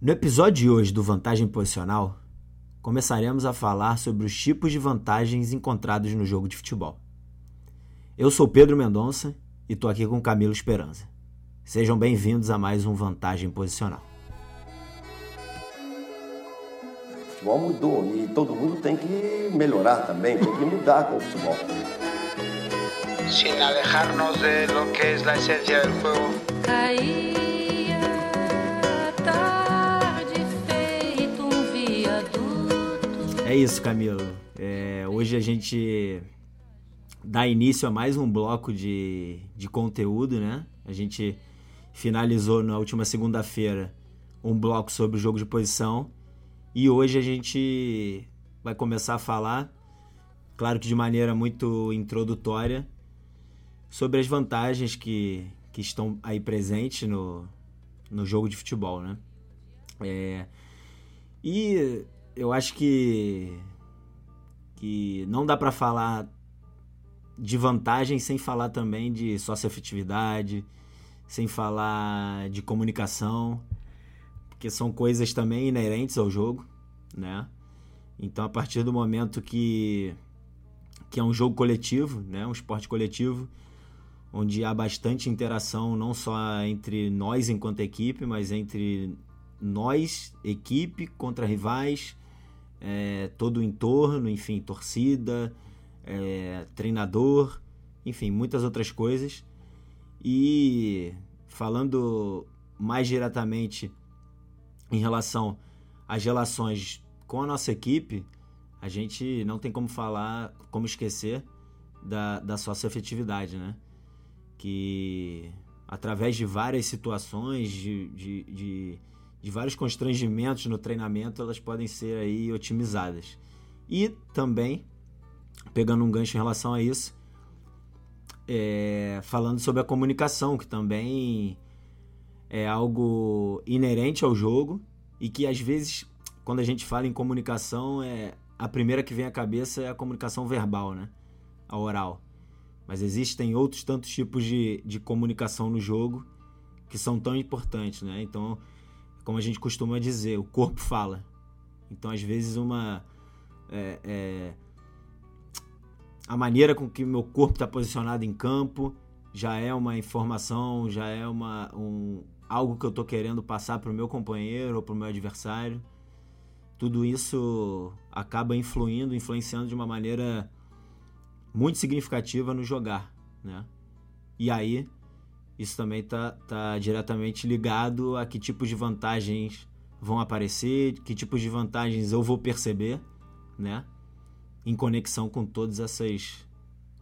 No episódio de hoje do Vantagem Posicional, começaremos a falar sobre os tipos de vantagens encontrados no jogo de futebol. Eu sou Pedro Mendonça e estou aqui com Camilo Esperança. Sejam bem-vindos a mais um Vantagem Posicional. O futebol mudou e todo mundo tem que melhorar também, tem que mudar com o futebol. Sin alejarnos de lo que es la esencia del juego. É isso, Camilo. É, hoje a gente dá início a mais um bloco de, de conteúdo, né? A gente finalizou na última segunda-feira um bloco sobre o jogo de posição e hoje a gente vai começar a falar, claro que de maneira muito introdutória, sobre as vantagens que, que estão aí presentes no, no jogo de futebol, né? É, e eu acho que que não dá para falar de vantagem sem falar também de sócio-afetividade, sem falar de comunicação, porque são coisas também inerentes ao jogo, né? Então, a partir do momento que, que é um jogo coletivo, né? um esporte coletivo, onde há bastante interação não só entre nós enquanto equipe, mas entre nós, equipe, contra rivais, é, todo o entorno, enfim, torcida, é, treinador, enfim, muitas outras coisas. E falando mais diretamente em relação às relações com a nossa equipe, a gente não tem como falar, como esquecer da, da sócio-afetividade, né? Que através de várias situações, de, de, de de vários constrangimentos no treinamento, elas podem ser aí otimizadas. E também, pegando um gancho em relação a isso, é, falando sobre a comunicação, que também é algo inerente ao jogo e que às vezes, quando a gente fala em comunicação, é a primeira que vem à cabeça é a comunicação verbal, né? A oral. Mas existem outros tantos tipos de, de comunicação no jogo que são tão importantes, né? Então, como a gente costuma dizer, o corpo fala. Então, às vezes, uma. É, é, a maneira com que meu corpo está posicionado em campo já é uma informação, já é uma, um, algo que eu estou querendo passar para o meu companheiro ou para o meu adversário. Tudo isso acaba influindo, influenciando de uma maneira muito significativa no jogar, né? E aí isso também está tá diretamente ligado a que tipos de vantagens vão aparecer, que tipos de vantagens eu vou perceber, né? Em conexão com todas essas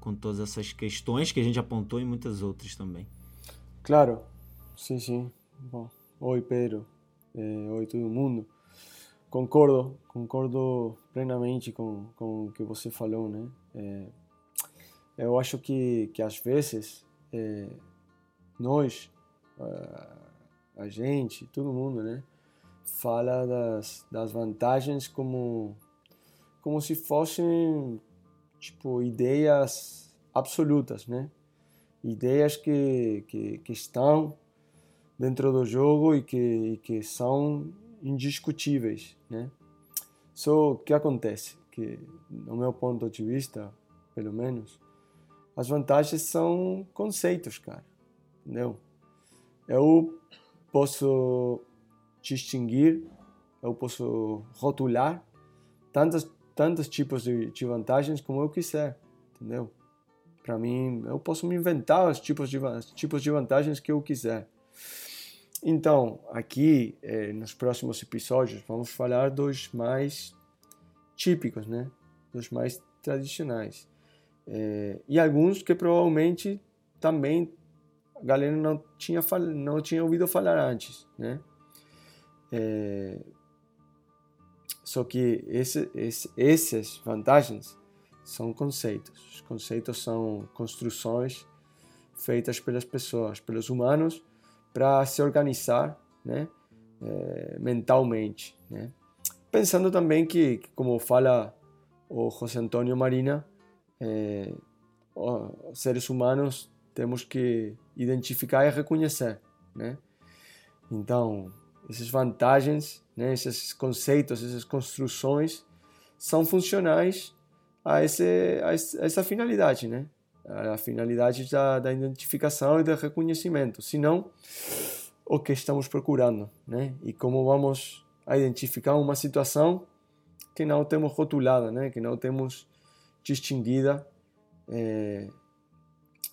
com todas essas questões que a gente apontou e muitas outras também. Claro, sim, sim. Bom, oi Pedro, eh, oi todo mundo. Concordo, concordo plenamente com, com o que você falou, né? É, eu acho que, que às vezes é, nós, a gente, todo mundo, né? Fala das, das vantagens como, como se fossem, tipo, ideias absolutas, né? Ideias que, que, que estão dentro do jogo e que, e que são indiscutíveis, né? Só que acontece que, no meu ponto de vista, pelo menos, as vantagens são conceitos, cara entendeu? Eu posso distinguir, eu posso rotular tantos, tantos tipos de, de vantagens como eu quiser, entendeu? Para mim, eu posso me inventar os tipos de, tipos de vantagens que eu quiser. Então, aqui, eh, nos próximos episódios, vamos falar dos mais típicos, né? Dos mais tradicionais. Eh, e alguns que provavelmente também a galera não tinha, não tinha ouvido falar antes, né? É, só que esse, esse, essas vantagens são conceitos. Os conceitos são construções feitas pelas pessoas, pelos humanos, para se organizar né? É, mentalmente. Né? Pensando também que, como fala o José Antônio Marina, é, os seres humanos temos que identificar e reconhecer, né? Então, essas vantagens, né, esses conceitos, essas construções são funcionais a, esse, a essa finalidade, né? A finalidade da, da identificação e do reconhecimento. Senão, o que estamos procurando, né? E como vamos identificar uma situação que não temos rotulada, né? Que não temos distinguida é,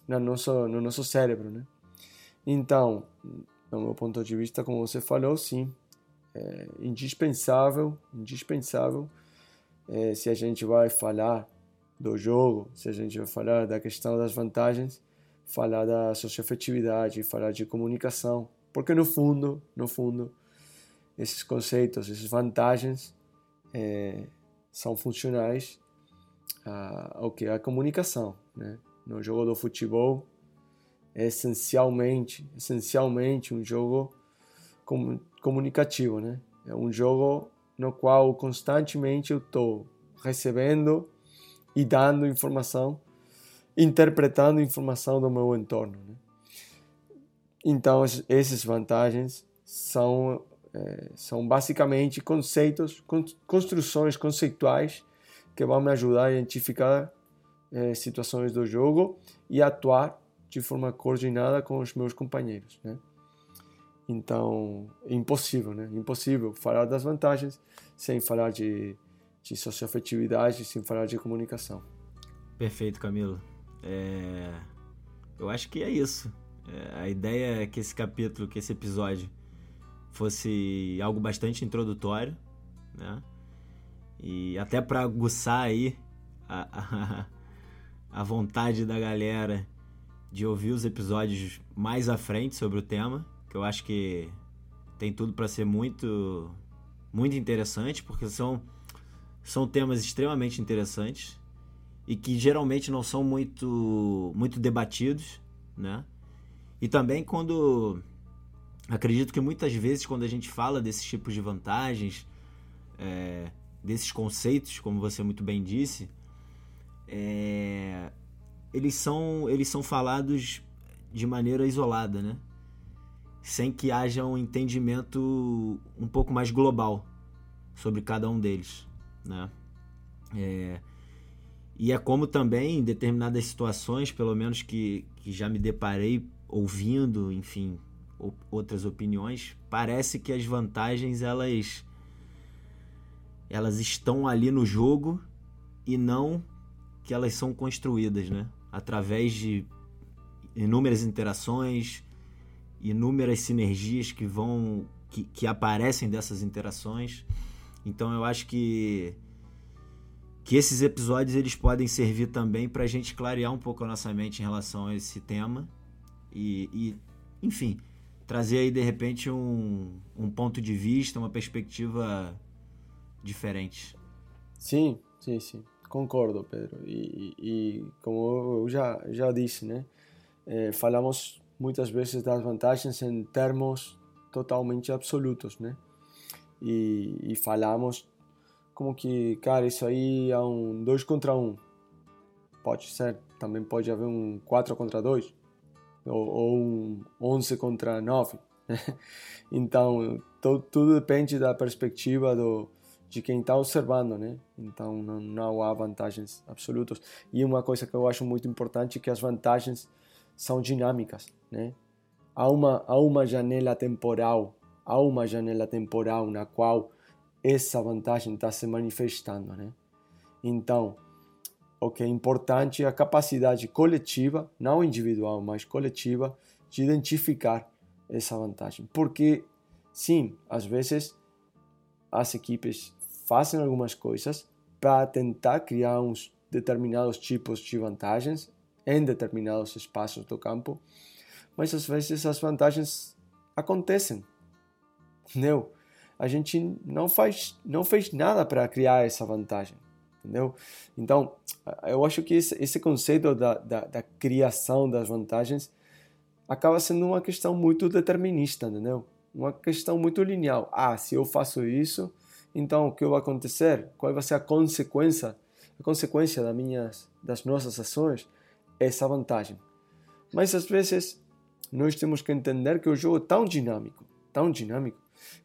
no nosso no nosso cérebro, né? Então, do meu ponto de vista, como você falou, sim, é indispensável, indispensável é, se a gente vai falar do jogo, se a gente vai falar da questão das vantagens, falar da socioafetividade, falar de comunicação, porque no fundo, no fundo, esses conceitos, essas vantagens é, são funcionais ao que a comunicação, né? No jogo do futebol, é essencialmente, essencialmente um jogo comunicativo, né? É um jogo no qual constantemente eu estou recebendo e dando informação, interpretando informação do meu entorno. Né? Então, essas vantagens são, é, são basicamente conceitos, construções conceituais que vão me ajudar a identificar é, situações do jogo e atuar de forma coordenada com os meus companheiros. Né? Então, é impossível, né? Impossível falar das vantagens sem falar de, de socioafetividade, sem falar de comunicação. Perfeito, Camilo. É... Eu acho que é isso. É, a ideia é que esse capítulo, que esse episódio fosse algo bastante introdutório, né? E até para aguçar aí a, a, a vontade da galera de ouvir os episódios mais à frente sobre o tema que eu acho que tem tudo para ser muito muito interessante, porque são são temas extremamente interessantes e que geralmente não são muito muito debatidos, né? E também quando acredito que muitas vezes quando a gente fala desses tipos de vantagens, é, desses conceitos, como você muito bem disse, é, eles são eles são falados de maneira isolada, né? sem que haja um entendimento um pouco mais global sobre cada um deles, né? É, e é como também em determinadas situações, pelo menos que, que já me deparei ouvindo, enfim, outras opiniões, parece que as vantagens elas elas estão ali no jogo e não que elas são construídas, né? Através de inúmeras interações, inúmeras sinergias que vão que, que aparecem dessas interações. Então eu acho que que esses episódios eles podem servir também para a gente clarear um pouco a nossa mente em relação a esse tema e, e enfim trazer aí de repente um, um ponto de vista, uma perspectiva diferente. Sim, sim, sim, concordo, Pedro. E, e como eu já já disse, né, é, falamos muitas vezes das vantagens em termos totalmente absolutos, né? E, e falamos como que, cara, isso aí é um 2 contra 1. Um. Pode ser, também pode haver um 4 contra 2, ou, ou um 11 contra 9. Né? Então, tudo depende da perspectiva do, de quem está observando, né? Então, não, não há vantagens absolutas. E uma coisa que eu acho muito importante é que as vantagens são dinâmicas, né? Há uma, há uma janela temporal, há uma janela temporal na qual essa vantagem está se manifestando, né? Então, o que é importante é a capacidade coletiva, não individual, mas coletiva, de identificar essa vantagem. Porque, sim, às vezes as equipes fazem algumas coisas para tentar criar uns determinados tipos de vantagens em determinados espaços do campo, mas às vezes as vantagens acontecem, entendeu? A gente não faz, não fez nada para criar essa vantagem, entendeu? Então, eu acho que esse, esse conceito da, da, da criação das vantagens acaba sendo uma questão muito determinista, entendeu? Uma questão muito linear. Ah, se eu faço isso, então o que vai acontecer? Qual vai ser a consequência? A consequência das minhas, das nossas ações? essa vantagem. Mas às vezes nós temos que entender que o jogo é tão dinâmico, tão dinâmico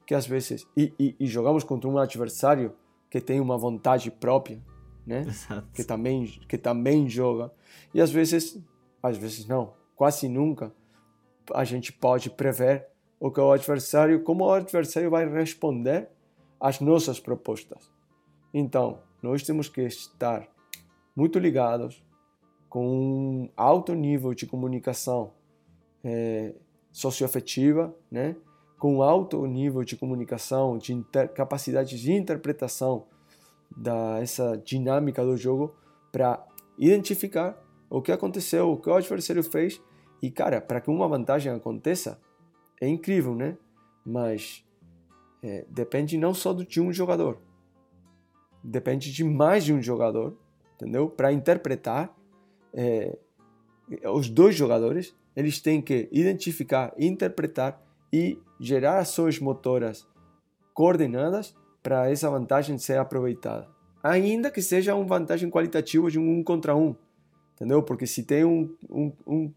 que às vezes e, e, e jogamos contra um adversário que tem uma vontade própria, né? Exato. Que também que também joga e às vezes, às vezes não, quase nunca a gente pode prever o que o adversário, como o adversário vai responder às nossas propostas. Então, nós temos que estar muito ligados com um alto nível de comunicação é, socioafetiva, né? com alto nível de comunicação, de inter, capacidade de interpretação da essa dinâmica do jogo para identificar o que aconteceu, o que o adversário fez e cara, para que uma vantagem aconteça é incrível, né? Mas é, depende não só de um jogador, depende de mais de um jogador, entendeu? Para interpretar é, os dois jogadores, eles têm que identificar, interpretar e gerar ações motoras coordenadas para essa vantagem ser aproveitada. Ainda que seja uma vantagem qualitativa de um, um contra um, entendeu? Porque se tem um, um, um,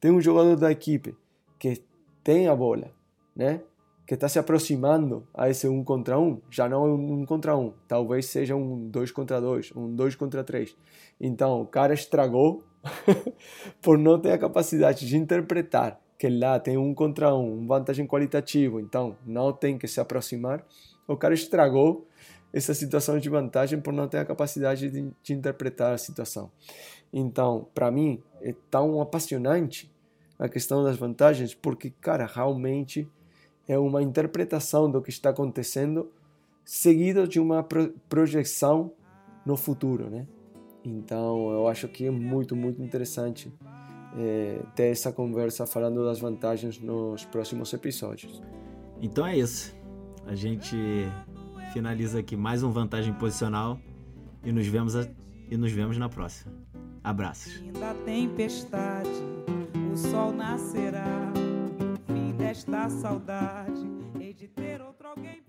tem um jogador da equipe que tem a bola, né? Que está se aproximando a esse um contra um, já não é um, um contra um, talvez seja um dois contra dois, um dois contra três. Então o cara estragou por não ter a capacidade de interpretar que lá tem um contra um, uma vantagem qualitativa, então não tem que se aproximar. O cara estragou essa situação de vantagem por não ter a capacidade de, de interpretar a situação. Então, para mim, é tão apaixonante a questão das vantagens, porque, cara, realmente é uma interpretação do que está acontecendo seguido de uma projeção no futuro, né? Então, eu acho que é muito, muito interessante é, ter essa conversa falando das vantagens nos próximos episódios. Então é isso. A gente finaliza aqui mais um vantagem posicional e nos vemos a, e nos vemos na próxima. Abraços. Da tempestade, o sol nascerá. Fim desta saudade, hei de ter outro alguém.